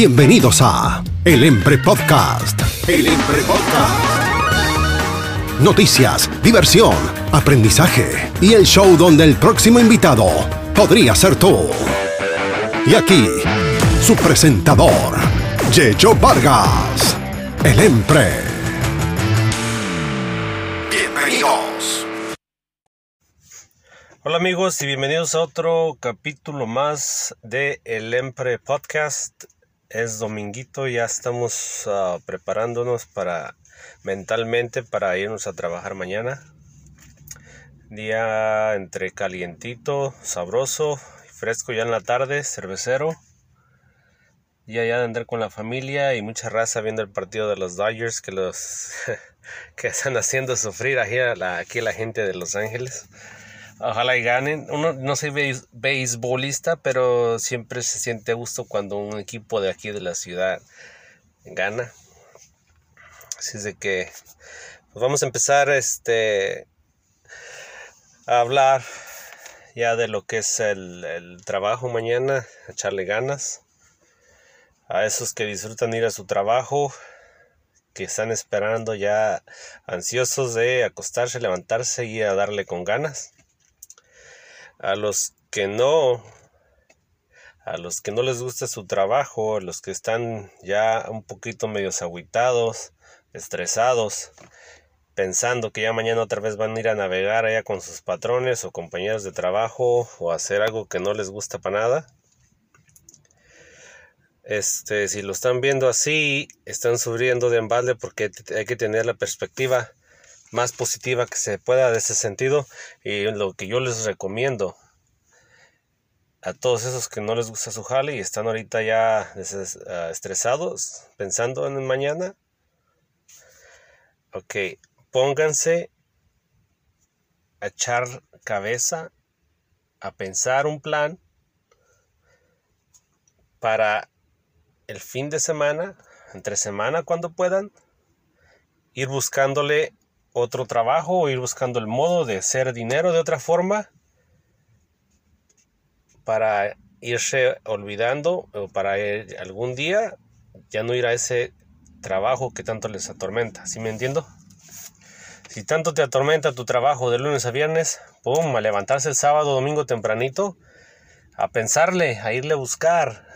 Bienvenidos a El Empre Podcast. El Empre Podcast. Noticias, diversión, aprendizaje y el show donde el próximo invitado podría ser tú. Y aquí, su presentador, Yeyo Vargas. El Empre. Bienvenidos. Hola amigos y bienvenidos a otro capítulo más de El Empre Podcast. Es dominguito, ya estamos ah, preparándonos para mentalmente para irnos a trabajar mañana. Día entre calientito, sabroso, fresco ya en la tarde, cervecero. Y allá de andar con la familia y mucha raza viendo el partido de los Dodgers que los que están haciendo sufrir aquí la, aquí la gente de Los Ángeles. Ojalá y ganen. Uno no soy beisbolista, pero siempre se siente gusto cuando un equipo de aquí de la ciudad gana. Así es de que pues vamos a empezar este a hablar ya de lo que es el, el trabajo mañana, echarle ganas. A esos que disfrutan ir a su trabajo, que están esperando ya ansiosos de acostarse, levantarse y a darle con ganas a los que no a los que no les gusta su trabajo, a los que están ya un poquito medio aguitados, estresados, pensando que ya mañana otra vez van a ir a navegar allá con sus patrones o compañeros de trabajo o hacer algo que no les gusta para nada. Este, si lo están viendo así, están sufriendo de embalde porque hay que tener la perspectiva más positiva que se pueda de ese sentido y lo que yo les recomiendo. A todos esos que no les gusta su jale y están ahorita ya ah, estresados pensando en mañana ok pónganse a echar cabeza a pensar un plan para el fin de semana entre semana cuando puedan ir buscándole otro trabajo o ir buscando el modo de hacer dinero de otra forma para irse olvidando o para algún día ya no ir a ese trabajo que tanto les atormenta. ¿Sí me entiendo? Si tanto te atormenta tu trabajo de lunes a viernes, pum, a levantarse el sábado, domingo tempranito, a pensarle, a irle a buscar,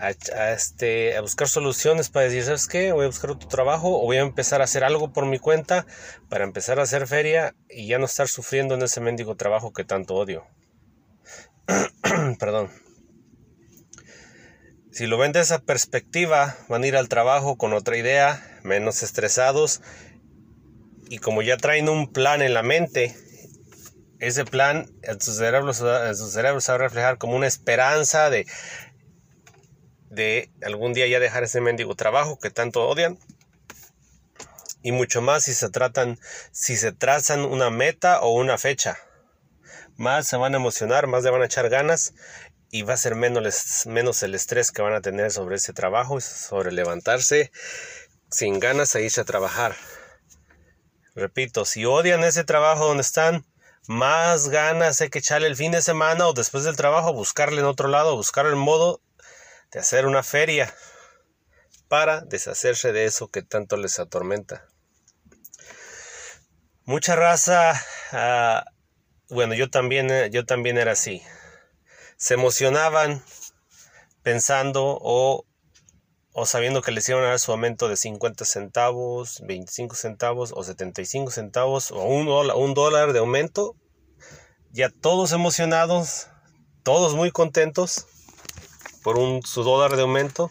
a, este, a buscar soluciones para decir, ¿sabes qué? Voy a buscar otro trabajo o voy a empezar a hacer algo por mi cuenta para empezar a hacer feria y ya no estar sufriendo en ese mendigo trabajo que tanto odio. Perdón. Si lo ven de esa perspectiva, van a ir al trabajo con otra idea, menos estresados y como ya traen un plan en la mente, ese plan en su cerebro se va a reflejar como una esperanza de de algún día ya dejar ese mendigo trabajo que tanto odian. Y mucho más si se tratan, si se trazan una meta o una fecha. Más se van a emocionar, más le van a echar ganas y va a ser menos, menos el estrés que van a tener sobre ese trabajo, sobre levantarse sin ganas a irse a trabajar. Repito, si odian ese trabajo donde están, más ganas hay que echarle el fin de semana o después del trabajo, buscarle en otro lado, buscar el modo de hacer una feria para deshacerse de eso que tanto les atormenta. Mucha raza, ah, bueno, yo también, eh, yo también era así. Se emocionaban pensando o, o sabiendo que les iban a dar su aumento de 50 centavos, 25 centavos o 75 centavos o un un dólar de aumento. Ya todos emocionados, todos muy contentos por un su dólar de aumento.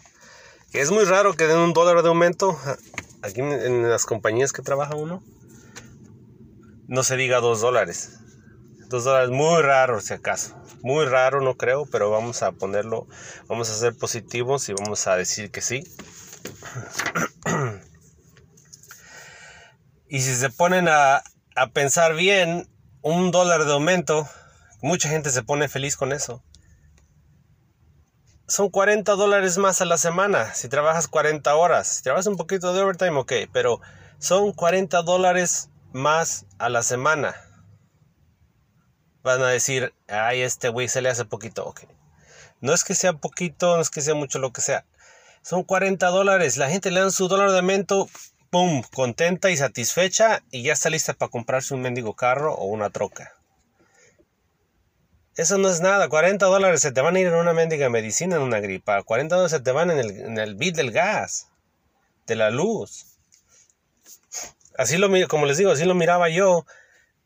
Que es muy raro que den un dólar de aumento aquí en, las compañías que trabaja uno. No se diga dos dólares. Dos dólares muy raro si acaso. Muy raro no creo, pero vamos a ponerlo, vamos a ser positivos y vamos a decir que sí. y si se ponen a, a pensar bien, un dólar de aumento, mucha gente se pone feliz con eso son 40 dólares más a la semana si trabajas 40 horas. Si trabajas un poquito de overtime, ok, pero son 40 dólares más a la semana. Van a decir, ay, este güey se le hace poquito, ok. No es que sea poquito, no es que sea mucho, lo que sea. Son 40 dólares. La gente le dan su dólar de aumento, ¡pum! Contenta y satisfecha y ya está lista para comprarse un mendigo carro o una troca. Eso no es nada. 40 dólares se te van a ir en una mendiga medicina, en una gripa. 40 dólares se te van en el, en el del gas, de la luz. Así lo como les digo, así lo miraba yo.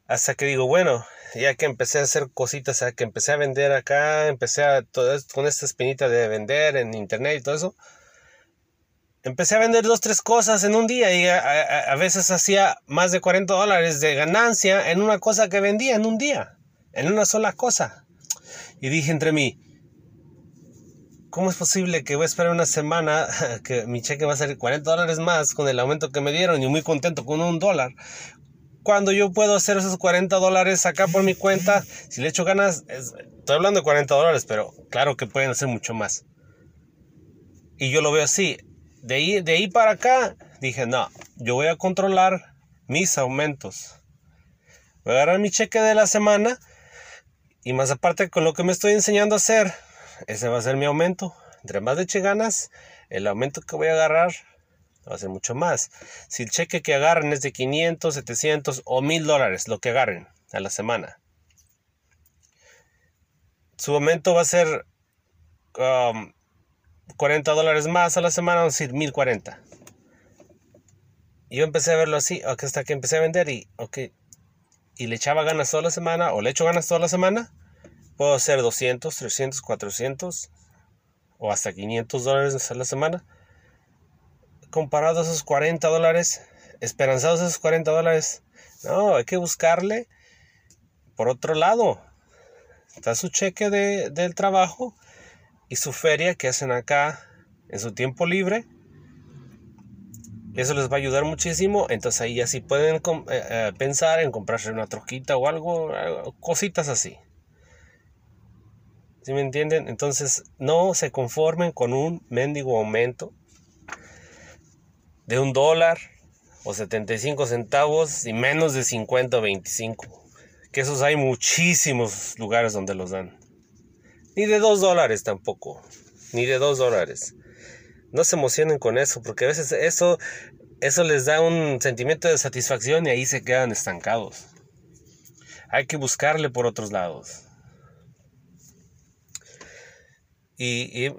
Hasta que digo, bueno, ya que empecé a hacer cositas, ya que empecé a vender acá, empecé a todo con esta espinita de vender en internet y todo eso. Empecé a vender dos, tres cosas en un día y a, a veces hacía más de 40 dólares de ganancia en una cosa que vendía en un día, en una sola cosa. Y dije entre mí, ¿cómo es posible que voy a esperar una semana que mi cheque va a ser 40 dólares más con el aumento que me dieron y muy contento con un dólar? Cuando yo puedo hacer esos 40 dólares acá por mi cuenta, si le echo ganas, estoy hablando de 40 dólares, pero claro que pueden hacer mucho más. Y yo lo veo así. De ahí, de ahí para acá, dije, no, yo voy a controlar mis aumentos. Voy a agarrar mi cheque de la semana y más aparte con lo que me estoy enseñando a hacer, ese va a ser mi aumento. Entre más de eche ganas, el aumento que voy a agarrar va a ser mucho más. Si el cheque que agarren es de 500, 700 o 1000 dólares, lo que agarren a la semana, su aumento va a ser 40 um, dólares más a la semana, vamos a decir 1040. Yo empecé a verlo así, hasta que empecé a vender y, ok, y le echaba ganas toda la semana o le echo ganas toda la semana, puedo hacer 200, 300, 400 o hasta 500 dólares a la semana. Comparado a esos 40 dólares, esperanzados esos 40 dólares, no, hay que buscarle por otro lado. Está su cheque de, del trabajo y su feria que hacen acá en su tiempo libre eso les va a ayudar muchísimo. Entonces ahí ya sí pueden eh, eh, pensar en comprarse una troquita o algo, cositas así. ¿Sí me entienden? Entonces no se conformen con un mendigo aumento de un dólar o 75 centavos y menos de 50 o 25. Que esos hay muchísimos lugares donde los dan. Ni de dos dólares tampoco. Ni de dos dólares no se emocionen con eso, porque a veces eso, eso les da un sentimiento de satisfacción y ahí se quedan estancados. Hay que buscarle por otros lados. Y,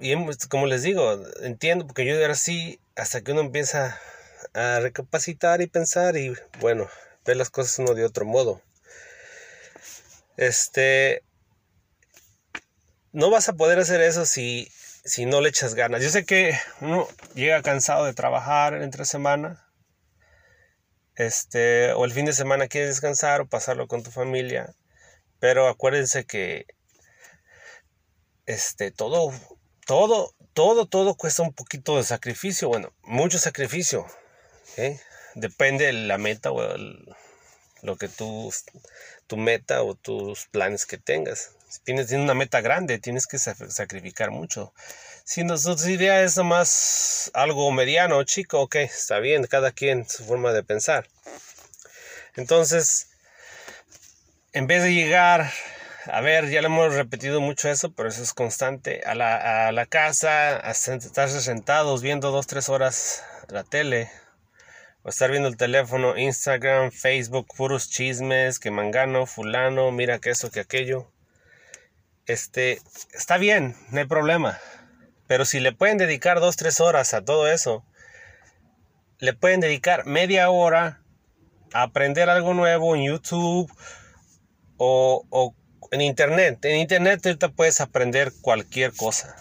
como les digo, entiendo, porque yo era así hasta que uno empieza a recapacitar y pensar y bueno, ver las cosas uno de otro modo. Este, no vas a poder hacer eso si si no le echas ganas. Yo sé que uno llega cansado de trabajar entre semana, este, o el fin de semana quieres descansar o pasarlo con tu familia, pero acuérdense que este, todo, todo, todo, todo cuesta un poquito de sacrificio, bueno, mucho sacrificio, depende de la meta o lo que tú, tu meta o tus planes que tengas. Si tienes, una meta grande, tienes que sacrificar mucho. Si tu idea es nomás algo mediano, chico, ok, está bien, cada quien su forma de pensar. Entonces, en vez de llegar, a ver, ya lo hemos repetido mucho eso, pero eso es constante, a la, a la casa, a estarse sentados viendo dos, tres horas la tele, o estar viendo el teléfono, Instagram, Facebook, puros chismes, que mangano, fulano, mira que eso, que aquello este, está bien, no hay problema. Pero si le pueden dedicar dos, tres horas a todo eso, le pueden dedicar media hora a aprender algo nuevo en YouTube o, en Internet. En Internet ahorita puedes aprender cualquier cosa.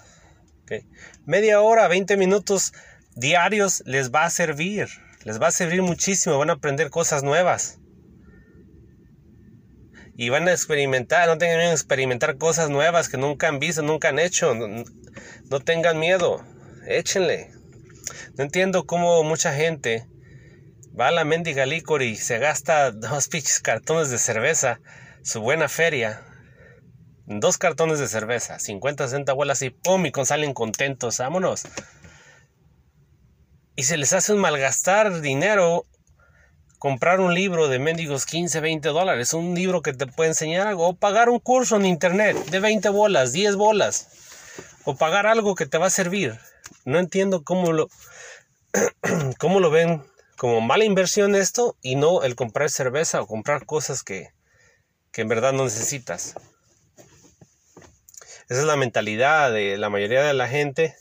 Media hora, 20 minutos diarios les va a servir. Les va a servir muchísimo. Van a aprender cosas nuevas y van a experimentar, no tengan miedo de experimentar cosas nuevas que nunca han visto, nunca han hecho. No, tengan miedo, échenle. No entiendo cómo mucha gente va a la mendiga licor y se gasta dos pinches cartones de cerveza, su buena feria. Dos cartones de cerveza, 50, 60 bolas y pum, y con salen contentos, vámonos. Y se les hace un malgastar dinero comprar un libro de mendigos 15, 20 dólares, un libro que te puede enseñar algo, o pagar un curso en internet de 20 bolas, 10 bolas. o pagar algo que te va a servir. No entiendo cómo lo, cómo lo ven como mala inversión esto y no el comprar cerveza o comprar cosas que, que en verdad no necesitas. Esa es la mentalidad de la mayoría de la gente.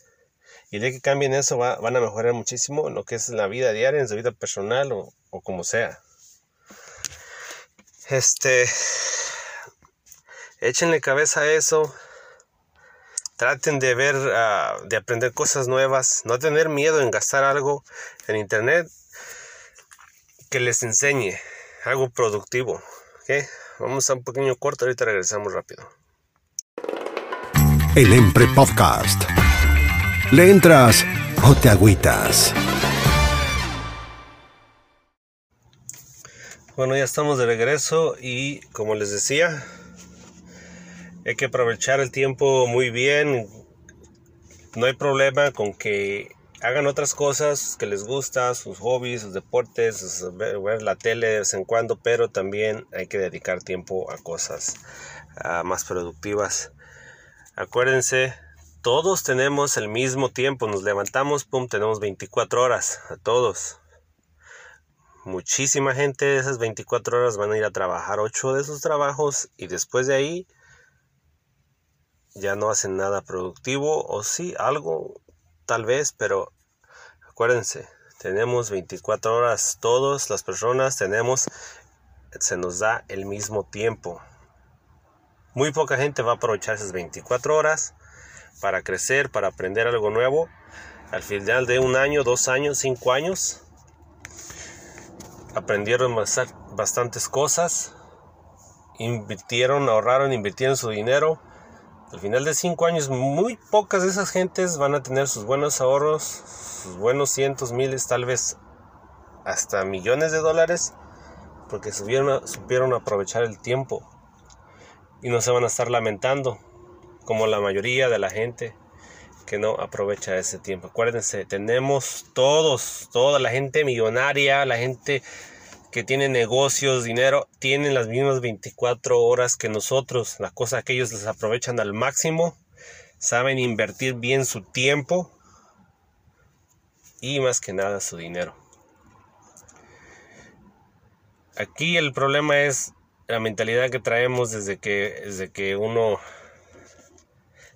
Y de que cambien eso van a mejorar muchísimo lo que es la vida diaria, en su vida personal o, o como sea. Este, échenle cabeza a eso. Traten de ver, ah, de aprender cosas nuevas. No tener miedo en gastar algo en internet que les enseñe algo productivo. ¿okay? Vamos a un pequeño corto, ahorita regresamos rápido. El Empre Podcast. ¿Le entras o te agüitas? Bueno, ya estamos de regreso y como les decía, hay que aprovechar el tiempo muy bien. No hay problema con que hagan otras cosas que les gusta, sus hobbies, sus deportes, ver, la tele de vez en cuando, pero también hay que dedicar tiempo a cosas más productivas. Acuérdense, todos tenemos el mismo tiempo, nos levantamos, pum, tenemos 24 horas, a todos. Muchísima gente de esas 24 horas van a ir a trabajar 8 de sus trabajos y después de ahí ya no hacen nada productivo o sí, algo tal vez, pero acuérdense, tenemos 24 horas, todas las personas tenemos, se nos da el mismo tiempo. Muy poca gente va a aprovechar esas 24 horas para crecer, para aprender algo nuevo. Al final de un año, dos años, cinco años, aprendieron bastantes cosas, invirtieron, ahorraron, invirtieron su dinero. Al final de cinco años, muy pocas de esas gentes van a tener sus buenos ahorros, sus buenos cientos, miles, tal vez hasta millones de dólares, porque supieron aprovechar el tiempo y no se van a estar lamentando como la mayoría de la gente que no aprovecha ese tiempo. Acuérdense, tenemos todos, toda la gente millonaria, la gente que tiene negocios, dinero, tienen las mismas 24 horas que nosotros. La cosa que ellos les aprovechan al máximo, saben invertir bien su tiempo y más que nada su dinero. Aquí el problema es la mentalidad que traemos desde que, desde que uno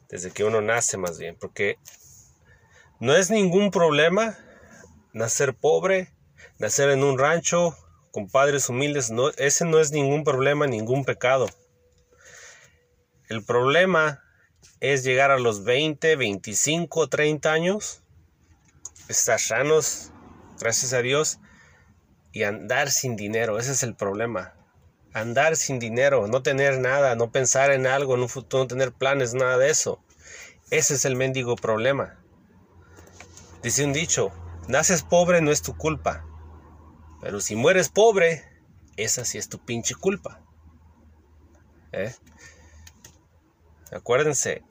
desde que uno nace más bien, porque no es ningún problema nacer pobre, nacer en un rancho con padres humildes, ese no es ningún problema, ningún pecado. El problema es llegar a los 20, 25, 30 años, estar sanos, gracias a Dios, y andar sin dinero, ese es el problema andar sin dinero, no tener nada, no pensar en algo, en un futuro, no tener planes, nada de eso. Ese es el mendigo problema. Dice un dicho, naces pobre no es tu culpa, pero si mueres pobre, esa sí es tu pinche culpa. ¿Eh? Acuérdense,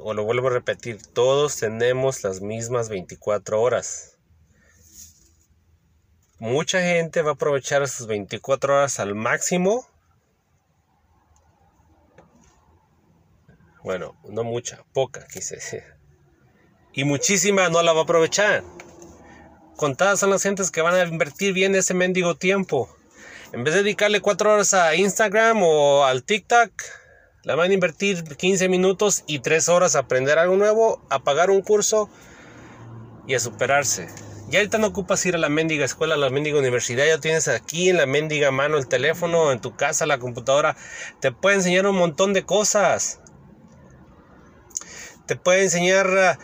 o lo vuelvo a repetir, todos tenemos las mismas 24 horas mucha gente va a aprovechar sus 24 horas al máximo. Bueno, no mucha, poca, quise decir. Y muchísima no la va a aprovechar. Contadas son las gentes que van a invertir bien ese mendigo tiempo. En vez de dedicarle 4 horas a Instagram o al TikTok, la van a invertir 15 minutos y 3 horas a aprender algo nuevo, a pagar un curso y a superarse. Ya ahorita no ocupas ir a la mendiga escuela, a la mendiga universidad, ya tienes aquí en la mendiga mano el teléfono, en tu casa, la computadora. Te puede enseñar un montón de cosas. Te puede enseñar ah,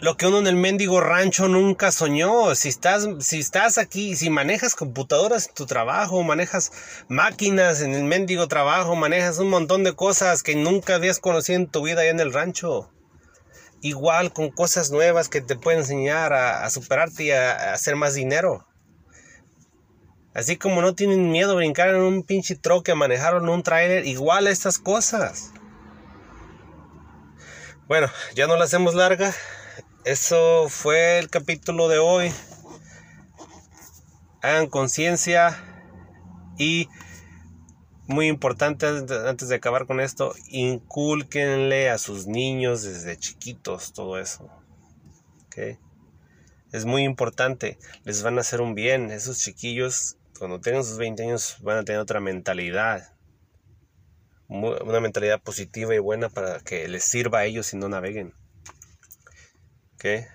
lo que uno en el mendigo rancho nunca soñó. Si estás, si estás aquí, si manejas computadoras en tu trabajo, manejas máquinas en el mendigo trabajo, manejas un montón de cosas que nunca habías conocido en tu vida allá en el rancho igual con cosas nuevas que te pueden enseñar a, superarte y a, hacer más dinero. Así como no tienen miedo a brincar en un pinche troque, a manejar en un trailer, igual estas cosas. Bueno, ya no la hacemos larga. Eso fue el capítulo de hoy. Hagan conciencia y muy importante antes de acabar con esto, inculquenle a sus niños desde chiquitos todo eso. ¿Okay? Es muy importante, les van a hacer un bien. Esos chiquillos, cuando tengan sus 20 años, van a tener otra mentalidad. Una mentalidad positiva y buena para que les sirva a ellos y no naveguen. ¿Okay?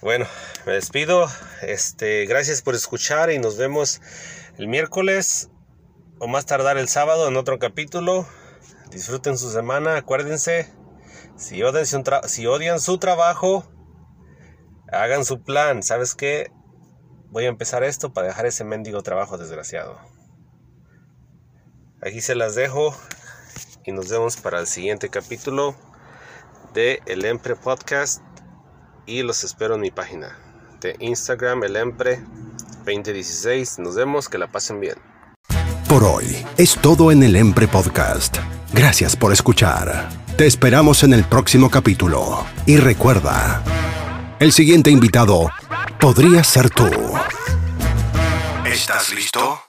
Bueno, me despido. Este, gracias por escuchar y nos vemos el miércoles o más tardar el sábado en otro capítulo. Disfruten su semana, acuérdense, si odian su, trabajo, hagan su plan. ¿Sabes qué? Voy a empezar esto para dejar ese mendigo trabajo desgraciado. Aquí se las dejo y nos vemos para el siguiente capítulo de El Empre Podcast y los espero en mi página de Instagram, El Empre 2016. Nos vemos, que la pasen bien. Por hoy es todo en el Empre Podcast. Gracias por escuchar. Te esperamos en el próximo capítulo. Y recuerda, el siguiente invitado podría ser tú. ¿Estás listo?